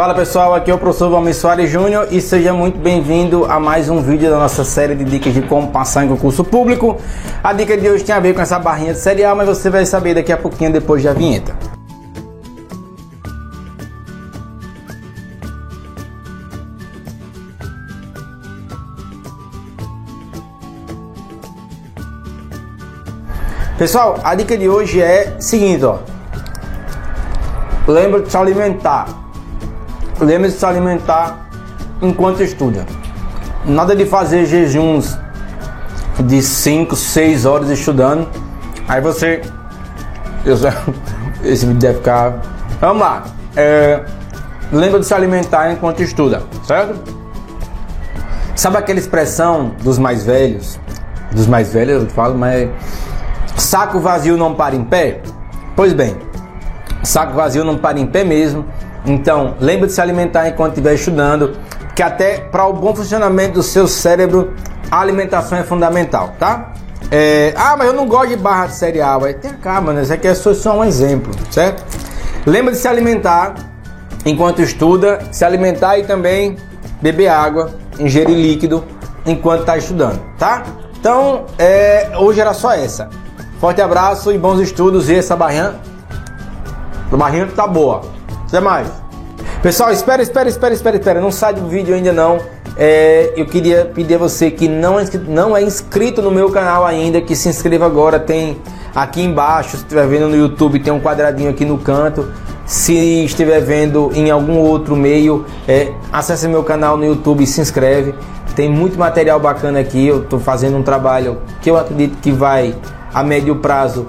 Fala pessoal, aqui é o professor Valmir Soares Júnior e seja muito bem-vindo a mais um vídeo da nossa série de dicas de como passar em concurso público. A dica de hoje tem a ver com essa barrinha de cereal, mas você vai saber daqui a pouquinho depois da vinheta. Pessoal, a dica de hoje é seguinte, ó. Lembra de se alimentar. Lembra de se alimentar enquanto estuda. Nada de fazer jejuns de 5, 6 horas estudando. Aí você. Esse vídeo deve ficar. Vamos lá. É, lembra de se alimentar enquanto estuda, certo? Sabe aquela expressão dos mais velhos? Dos mais velhos eu falo, mas Saco vazio não para em pé? Pois bem, saco vazio não para em pé mesmo. Então, lembre de se alimentar enquanto estiver estudando, que até para o bom funcionamento do seu cérebro, a alimentação é fundamental, tá? É, ah, mas eu não gosto de barra de cereal. Aí tem calma, né? Isso aqui é só um exemplo, certo? Lembra de se alimentar enquanto estuda, se alimentar e também beber água, ingerir líquido enquanto está estudando, tá? Então, é, hoje era só essa. Forte abraço e bons estudos. E essa barrinha, a barrinha tá boa. Até mais. Pessoal, espera, espera, espera, espera, espera. Não sai do vídeo ainda não. É, eu queria pedir a você que não é, inscrito, não é inscrito no meu canal ainda, que se inscreva agora. Tem aqui embaixo, se estiver vendo no YouTube, tem um quadradinho aqui no canto. Se estiver vendo em algum outro meio, é, acesse meu canal no YouTube e se inscreve. Tem muito material bacana aqui. Eu estou fazendo um trabalho que eu acredito que vai a médio prazo